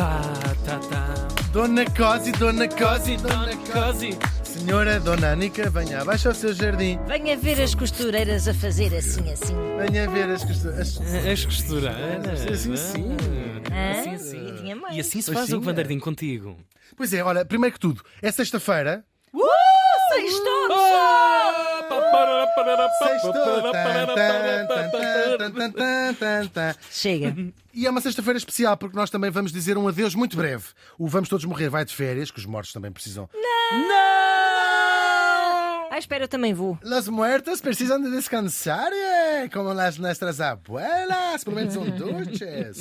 Tá, tá, tá. Dona Cosi, Dona Cosi, dona Cosi. Senhora Dona Anica, venha abaixo ao seu jardim. Venha ver as costureiras a fazer assim, assim. Venha ver as costuras. As costureiras. Assim, sim. Assim, assim. Tinha mais. E assim se faz o Vandardinho contigo. Pois é, olha, primeiro que tudo, é sexta-feira. Sextou! Sextou. Chega. E é uma sexta-feira especial porque nós também vamos dizer um adeus muito breve. O Vamos Todos Morrer vai de férias, que os mortos também precisam. Ah, espera, eu também vou. Los muertos precisam de descansar, eh, como las nuestras abuelas, pelo menos são duches.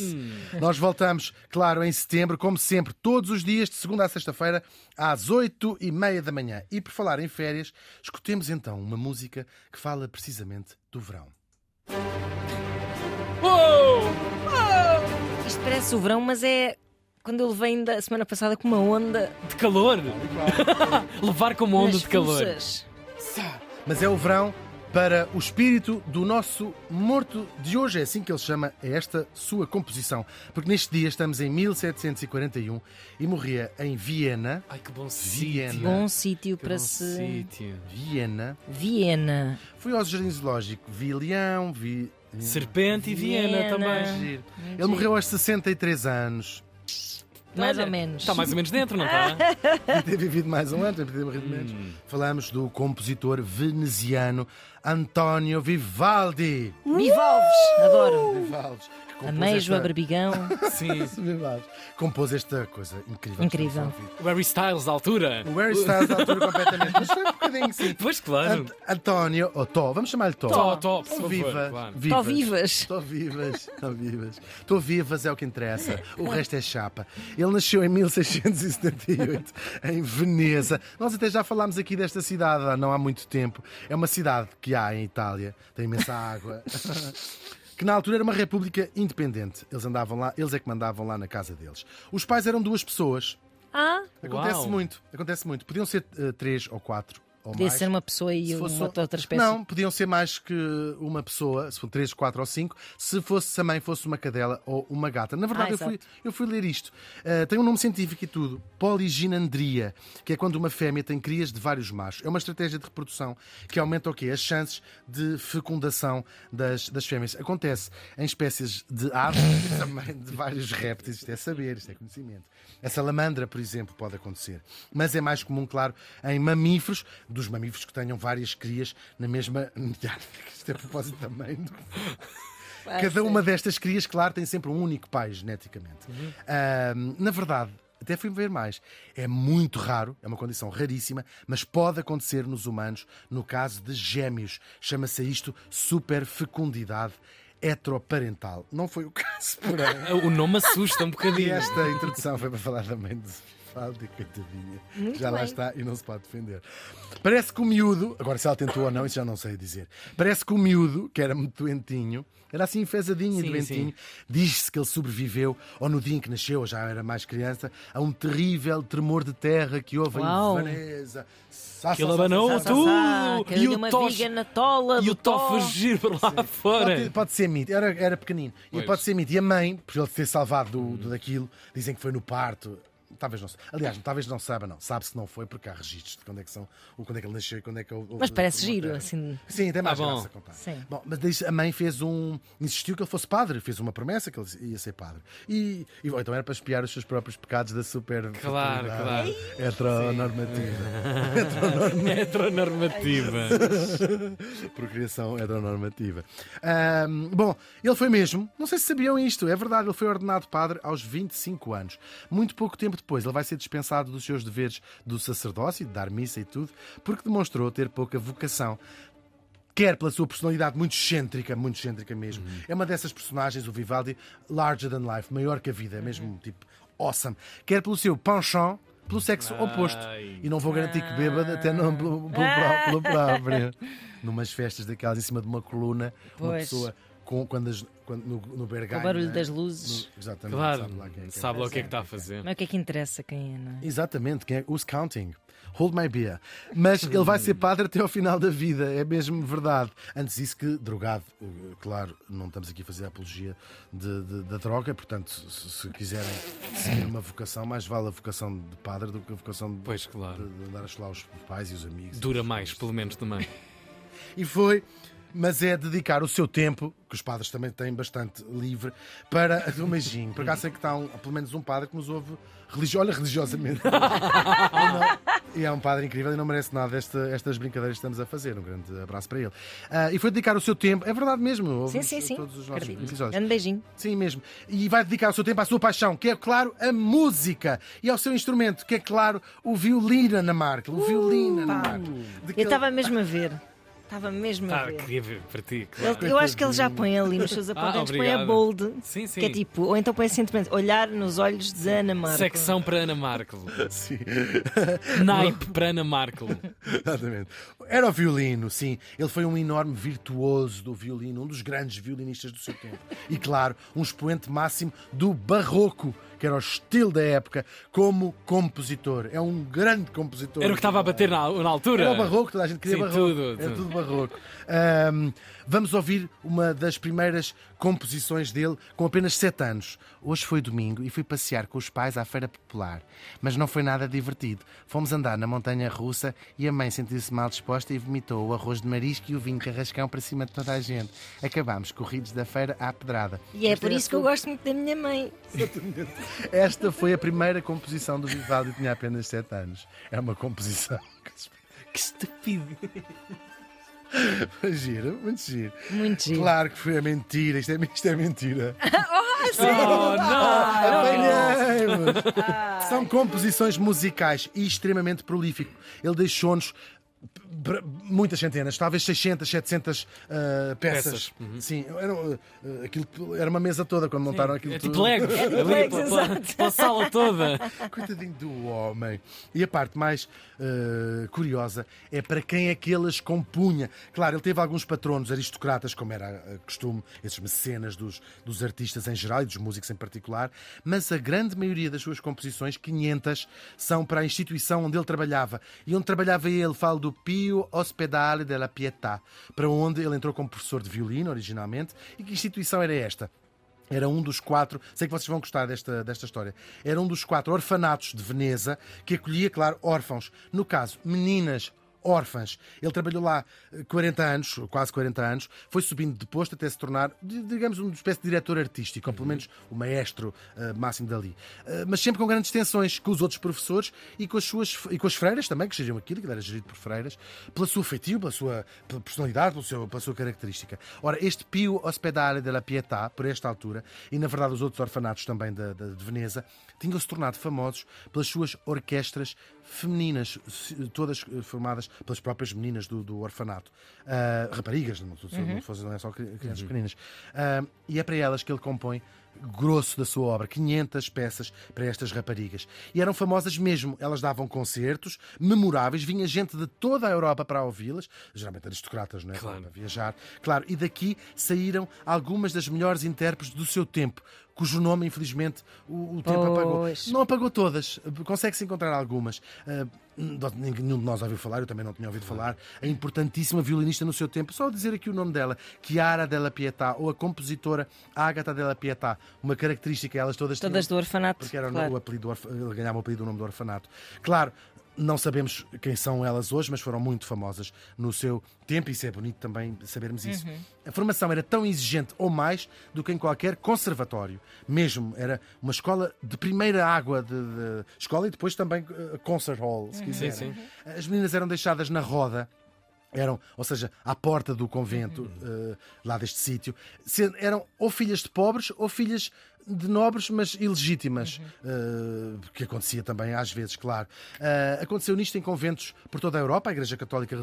Nós voltamos, claro, em setembro, como sempre, todos os dias, de segunda a sexta-feira, às oito e meia da manhã. E por falar em férias, escutemos então uma música que fala precisamente do verão. Isto parece o verão, mas é quando ele vem da semana passada com uma onda De calor. Levar como onda nas de calor. fuças. Mas é o verão para o espírito do nosso morto de hoje. É assim que ele chama a esta sua composição. Porque neste dia estamos em 1741 e morria em Viena. Ai, que bom Viena. sítio. Bom sítio Que para bom se. sítio. Viena. Viena. Fui ao jardim zoológico. Vi leão, vi. Serpente e Viena, Viena. também. Giro. Ele morreu aos 63 anos. Mais Olha, ou menos. Está mais ou menos dentro, não está? Podia ter vivido mais um ano, ter morrido menos. Hum. Falamos do compositor veneziano António Vivaldi. Bivalves. Adoro. Vivaldi. Ameijo, esta- Berbigão. Sim. Vivaldi. Compôs esta coisa incrível. Incrível. a. O Harry Styles da altura. O Harry Styles da altura completamente. Mas foi um bocadinho sim. Pois claro. Ant- António, ou Tó, vamos chamar-lhe Tó. Tó, Tó, por favor, viva. claro. Tó vivas. Estou vivas. Estou vivas. Estou vivas é o que interessa. O resto é chapa. Ele nasceu em 1678 em Veneza. Nós até já falámos aqui desta cidade há não há muito tempo. É uma cidade que há em Itália. Tem imensa água. Que na altura era uma república independente. Eles andavam lá, eles é que mandavam lá na casa deles. Os pais eram duas pessoas. Ah, Acontece Uau. muito, acontece muito. Podiam ser eh, três ou quatro podia mais. ser uma pessoa e uma fosse- outra espécie. Não, podiam ser mais que uma pessoa, se for três, quatro ou cinco, se fosse também fosse uma cadela ou uma gata. Na verdade, Ah, eu, fui, eu fui ler isto. Uh, tem um nome científico e tudo. Poliginandria, que é quando uma fêmea tem crias de vários machos. É uma estratégia de reprodução que aumenta o quê? As chances de fecundação das, das fêmeas. Acontece em espécies de aves e também de vários répteis. Isto é saber, isto é conhecimento. A salamandra, por exemplo, pode acontecer. Mas é mais comum, claro, em mamíferos, dos mamíferos que tenham várias crias na mesma. Isto é a propósito também do Cada uma destas crias, claro, tem sempre um único pai, geneticamente. Ahm, na verdade, até fui ver mais. É muito raro, é uma condição raríssima, mas pode acontecer nos humanos no caso de gêmeos. Chama-se isto superfecundidade heteroparental. Não foi o caso, porém. O nome assusta um E bocadinho. esta introdução foi para falar também de Falde, coitadinha. Muito já lá bem. está e não se pode defender. Parece que o miúdo, agora se ela tentou ou não, isso já não sei dizer. Parece que o miúdo, que era muito doentinho, era assim enfesadinho e doentinho, diz-se que ele sobreviveu, ou no dia em que nasceu, ou já era mais criança, a um terrível tremor de terra que houve Uau. em Veneza. Sá, Que ele abanou tudo. E o viga na tola E o Tó Tó. fugir para lá Pode, fora. pode ser mito, era, era pequenino. E Pois. pode ser mito. E a mãe, por ele ter salvado do, do daquilo, dizem que foi no parto. Talvez não se- Aliás, talvez não saiba, não. Sabe-se que não foi, porque há registros de quando é que são, ou quando é que ele nasceu e quando é que houve- Mas parece giro, terra. assim. Sim, tem mais Ah, bom. graça a contar. Sim. Bom, mas diz- a mãe fez um. insistiu que ele fosse padre, fez uma promessa que ele ia ser padre. E, e então era para espiar os seus próprios pecados da super. Claro, claro. Heteronormativa. Heteronormativa. Procriação heteronormativa. Ahm, bom, ele foi mesmo, não sei se sabiam isto, é verdade, ele foi ordenado padre aos 25 anos. Muito pouco tempo depois, ele vai ser dispensado dos seus deveres do sacerdócio, de dar missa e tudo, porque demonstrou ter pouca vocação. Quer pela sua personalidade muito excêntrica, muito excêntrica mesmo. É uma dessas personagens, o Vivaldi, larger than life, maior que a vida, é mesmo tipo awesome. Quer pelo seu penchant, pelo sexo oposto. Ai. E não vou garantir que bêbado, até não pelo, pelo pró- pelo próprio. Numas festas daquelas em cima de uma coluna, uma Pois. pessoa com, quando, as- quando no, no Bergamo. O barulho né? das luzes. No- exatamente. Claro, sabe lá quem é que é. sabe lá o que é que está a fazer. Não é o que é que interessa quem é, não é? Exatamente, quem é? Who's counting? Hold my beer. Mas ele vai ser padre até ao final da vida, é mesmo verdade. Antes disso que drogado, claro, não estamos aqui a fazer a apologia de- de- da droga, portanto, se, se quiserem seguir uma vocação, mais vale a vocação de padre do que a vocação de, Pois, claro. de, de andar a chular os pais e os amigos. Dura mais, pelo menos também. E foi, mas é dedicar o seu tempo, que os padres também têm bastante livre, para beijinho. Por acaso sei que está um- pelo menos um padre que nos ouve religi olha, religiosamente. E é um padre incrível e não merece nada esta, estas brincadeiras que estamos a fazer. Um grande abraço para ele. Ah, e foi dedicar o seu tempo, é verdade mesmo. Sim, ouvimos sim, sim. Todos os nossos Acredito. episódios. Grande beijinho. Sim, mesmo. E vai dedicar o seu tempo à sua paixão, que é, claro, a música. E ao seu instrumento, que é, claro, o violino, Ana Markel. O violino, pá. Markel. De que Eu ele- estava mesmo a ver. Estava mesmo a Ah, ver. queria ver para ti, claro. Ele- eu acho que ele já põe ali nos seus apontamentos, põe a obrigado. bold. Sim, sim. Que é tipo, ou então põe sentimento, olhar nos olhos de Ana Marco. Secção para Ana Markel. Sim. Naipe para Ana Markel. Exatamente. Era o violino, sim. Ele foi um enorme virtuoso do violino, um dos grandes violinistas do seu tempo. E, claro, um expoente máximo do barroco, que era o estilo da época, como compositor. É um grande compositor. Era o que estava a bater na, na altura. Era o barroco, toda a gente queria Sim, barroco. tudo, Era tudo. tudo barroco. Ahm, vamos ouvir uma das primeiras composições dele com apenas 7 anos. Hoje foi domingo e fui passear com os pais à Feira Popular. Mas não foi nada divertido. Fomos andar na montanha russa e a mãe sentiu-se mal disposta e vomitou o arroz de marisco e o vinho carrascão para cima de toda a gente. Acabámos corridos da feira à pedrada. E é Esta por a isso que eu gosto muito da minha mãe. Esta foi a primeira composição do Vivaldi e tinha apenas 7 anos. É uma composição. Que estúpido. Giro, muito giro. Muito giro. Claro que foi a mentira. Isto é, isto é mentira. Oh, não! Apanhamos! São composições musicais e extremamente prolífico. Ele deixou-nos muitas centenas, talvez 600, 700 ah, peças. Peças, uhum. Sim, era, ah, aquilo, era uma mesa toda quando montaram aquilo É tudo. tipo Legos. tipo Ali, Legos, pela- pela- sala toda. Coitadinho do homem. E a parte mais eh, curiosa é para quem é que ele as compunha. Claro, ele teve alguns patronos aristocratas, como era eh, costume, esses mecenas dos, dos artistas em geral e dos músicos em particular, mas a grande maioria das suas composições, 500, são para a instituição onde ele trabalhava. E onde trabalhava ele, falo do Pio Ospedale della Pietà, para onde ele entrou como professor de violino originalmente. E que instituição era esta? Era um dos quatro, sei que vocês vão gostar desta, desta história, era um dos quatro orfanatos de Veneza que acolhia, claro, órfãos. No caso, meninas órfãs. Ele trabalhou lá eh, 40 anos, quase 40 anos, foi subindo de posto até se tornar, di- digamos, uma espécie de diretor artístico, ou pelo menos o maestro eh, máximo dali. Eh, mas sempre com grandes tensões com os outros professores e com as suas e com as freiras também, que geriam aquilo, que era gerido por freiras, pela sua feitio, pela sua pela personalidade, pelo seu, pela sua característica. Ora, este Pio Ospedale della Pietà, por esta altura, e na verdade os outros orfanatos também da, da- de Veneza, tinham-se tornado famosos pelas suas orquestras femininas, todas eh, formadas pelas próprias meninas do, do orfanato. Ah, raparigas, não, não, não, fosse- não é só cri- crianças pequeninas. Ah, e é para elas que ele compõe grosso da sua obra, 500 peças para estas raparigas. E eram famosas mesmo. Elas davam concertos memoráveis, vinha gente de toda a Europa para ouvi-las, geralmente aristocratas, não é? Claro. Para viajar. Claro, e daqui saíram algumas das melhores intérpretes do seu tempo, cujo nome, infelizmente, o, o tempo apagou. Não apagou todas, consegue-se encontrar algumas. Ah, nenhum de nós ouviu falar, eu também não tinha ouvido falar. A importantíssima violinista no seu tempo, só dizer aqui o nome dela, Chiara della Pietà, ou a compositora Ágata della Pietà. Uma característica, elas todas Todas tinham, do orfanato. porque era o- claro. o apelido, ganhava o apelido do nome do orfanato. Claro, não sabemos quem são elas hoje, mas foram muito famosas no seu tempo, e isso é bonito também sabermos isso. Uhum. A formação era tão exigente ou mais do que em qualquer conservatório. Mesmo, era uma escola de primeira água de, de escola e depois também eh, concert hall, se quiserem. Sim, As meninas eram deixadas na roda. Eram, ou seja, à porta do convento, eh, lá deste sítio, eram ou filhas de pobres ou filhas de nobres, mas ilegítimas, uh, que acontecia também às vezes, claro. Uh, aconteceu nisto em conventos por toda a Europa. A Igreja Católica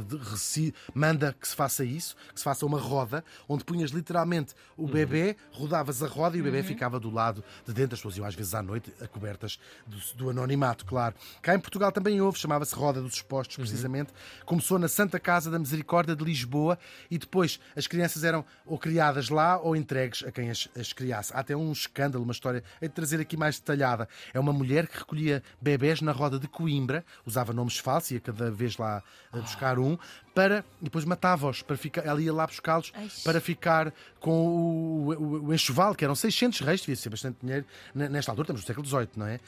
manda que se faça isso, que se faça uma roda, onde punhas literalmente o bebê, rodavas a roda e o bebê ficava do lado de dentro. As pessoas iam às vezes à noite, a cobertas do, do anonimato, claro. Cá em Portugal também houve, chamava-se Roda dos Expostos, precisamente. Começou na Santa Casa da Misericórdia de Lisboa e depois as crianças eram ou criadas lá ou entregues a quem as, as criasse. Há até um escândalo, uma história, de trazer aqui mais detalhada. É uma mulher que recolhia bebés na roda de Coimbra, usava nomes falsos, ia cada vez lá a buscar um, para e depois matava-os. Para ficar, ela ia lá buscá-los para ficar com o, o, o, enxoval, que eram 600 reis, devia ser bastante dinheiro nesta altura, estamos no século XVIII, não é? Uh,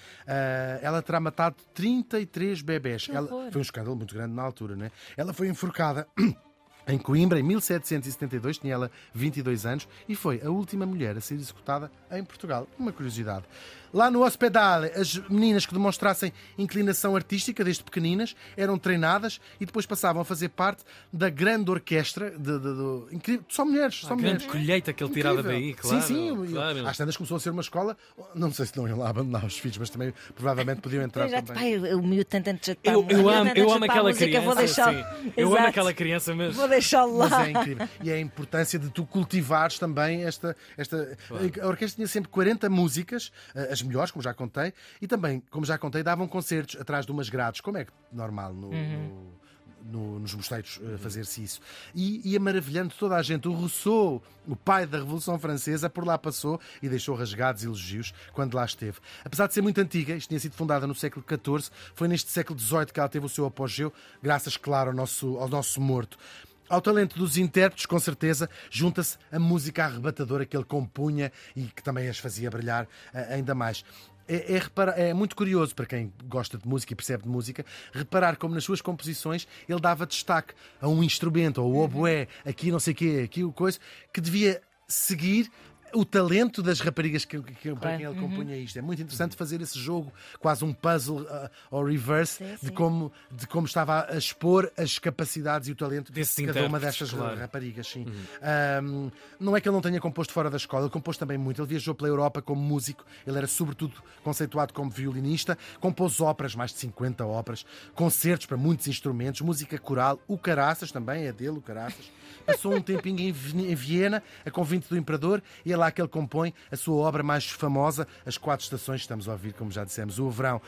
ela terá matado 33 bebés. Ela, foi um escândalo muito grande na altura, não é? Ela foi enforcada. Em Coimbra, em 1772, tinha ela 22 anos e foi a última mulher a ser executada em Portugal. Uma curiosidade. Lá no hospital, as meninas que demonstrassem inclinação artística desde pequeninas eram treinadas e depois passavam a fazer parte da grande orquestra de, de, de, incrível, só mulheres. Só a mulheres. grande colheita que ele tirava daí, claro. Sim, sim. Claro. Às tantas começou a ser uma escola, não sei se não iam lá abandonar os filhos, mas também provavelmente podiam entrar já, também. Pai, o miúdo tanto de Eu, eu amo, eu amo aquela criança. Vou deixar... sim. Eu amo aquela criança mesmo. Lá. Mas é incrível. E é a importância de tu cultivares também esta. esta... Claro. A orquestra tinha sempre 40 músicas, eh, as melhores, como já contei e também, como já contei, davam concertos atrás de umas grades, como é normal no, uhum. no, no, nos mosteiros uh, fazer-se isso. E ia maravilhando toda a gente. O Rousseau, o pai da Revolução Francesa, por lá passou e deixou rasgados elogios quando lá esteve. Apesar de ser muito antiga, isto tinha sido fundada no século XIV, foi neste século XVIII que ela teve o seu apogeu, graças, claro, ao nosso, ao nosso morto. Ao talento dos intérpretes, com certeza, junta-se a música arrebatadora que ele compunha e que também as fazia brilhar uh, ainda mais. É, é, repara, é, muito curioso para quem gosta de música e percebe de música reparar como nas suas composições ele dava destaque a um instrumento, ou oboé, aqui não sei o quê, aqui o coisa, que devia seguir o talento das raparigas que, que, para quem ele compunha uhum. isto. É muito interessante fazer esse jogo, quase um puzzle uh, ou reverse, sim, sim. De, como, de como estava a expor as capacidades e o talento Desse de cada uma destas claro. raparigas. Sim. Uhum. Um, não é que ele não tenha composto fora da escola, ele compôs também muito. Ele viajou pela Europa como músico, ele era sobretudo conceituado como violinista, compôs óperas, mais de 50 óperas, concertos para muitos instrumentos, música coral, o Caraças também é dele, o Caraças. Passou um tempinho em Viena, a convite do Imperador, e é lá que ele compõe a sua obra mais famosa, As Quatro Estações, estamos a ouvir, como já dissemos, o verão.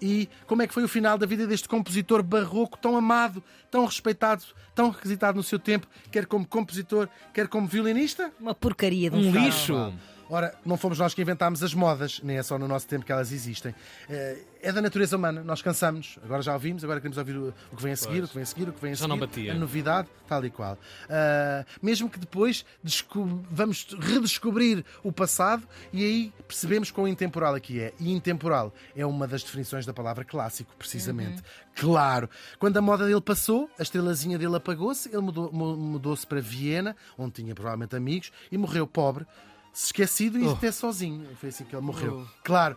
E como é que foi o final da vida deste compositor barroco tão amado, tão respeitado, tão requisitado no seu tempo, quer como compositor, quer como violinista? Uma porcaria de um, um lixo. Ora, não fomos nós que inventámos as modas, nem é só no nosso tempo que elas existem. Eh, é da natureza humana, nós cansamos. Agora já ouvimos, agora queremos ouvir o que vem a seguir, pois. o que vem a seguir, o que vem a já seguir. Não batia. A novidade, tal e qual. Uh, mesmo que depois vamos redescobrir o passado e aí percebemos quão intemporal aqui é. E intemporal é uma das definições da palavra clássico, precisamente. Uhum. Claro. Quando a moda dele passou, a estrelazinha dele apagou-se, ele mudou-se mudou para Viena, onde tinha provavelmente amigos, e morreu pobre esquecido e oh. até sozinho. Foi assim que ele morreu. Oh. Claro,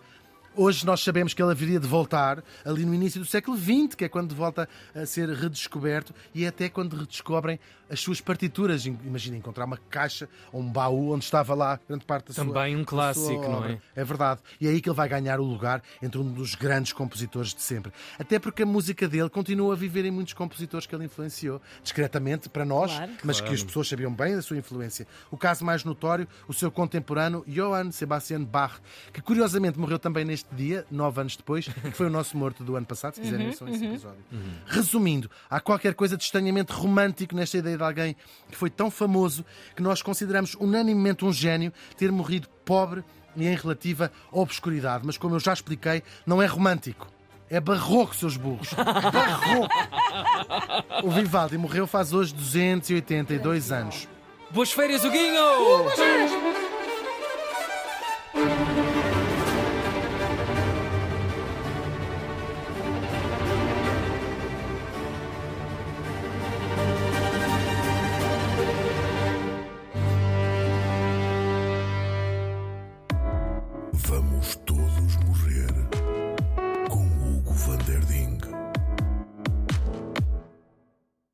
Hoje nós sabemos que ele haveria de voltar ali no início do século XX, que é quando volta a ser redescoberto e é até quando redescobrem as suas partituras. Imagina encontrar uma caixa ou um baú onde estava lá grande parte da Também sua Também um clássico, não é? É verdade. E é aí que ele vai ganhar o lugar entre um dos grandes compositores de sempre. Até porque a música dele continua a viver em muitos compositores que ele influenciou, discretamente para nós, claro. mas claro. que as pessoas sabiam bem da sua influência. O caso mais notório, o seu contemporâneo Johann Sebastian Bach, que curiosamente morreu também neste dia, nove anos depois, que foi o nosso morto do ano passado, se quiserem, uhum, só esse episódio. Uhum. Resumindo, há qualquer coisa de estranhamente romântico nesta ideia de alguém que foi tão famoso que nós consideramos unanimemente um gênio ter morrido pobre e em relativa obscuridade. Mas, como eu já expliquei, não é romântico. É barroco, seus burros. Barroco. O Vivaldi morreu faz hoje 282 anos. Boas férias, Huguinho! Uh, boas férias.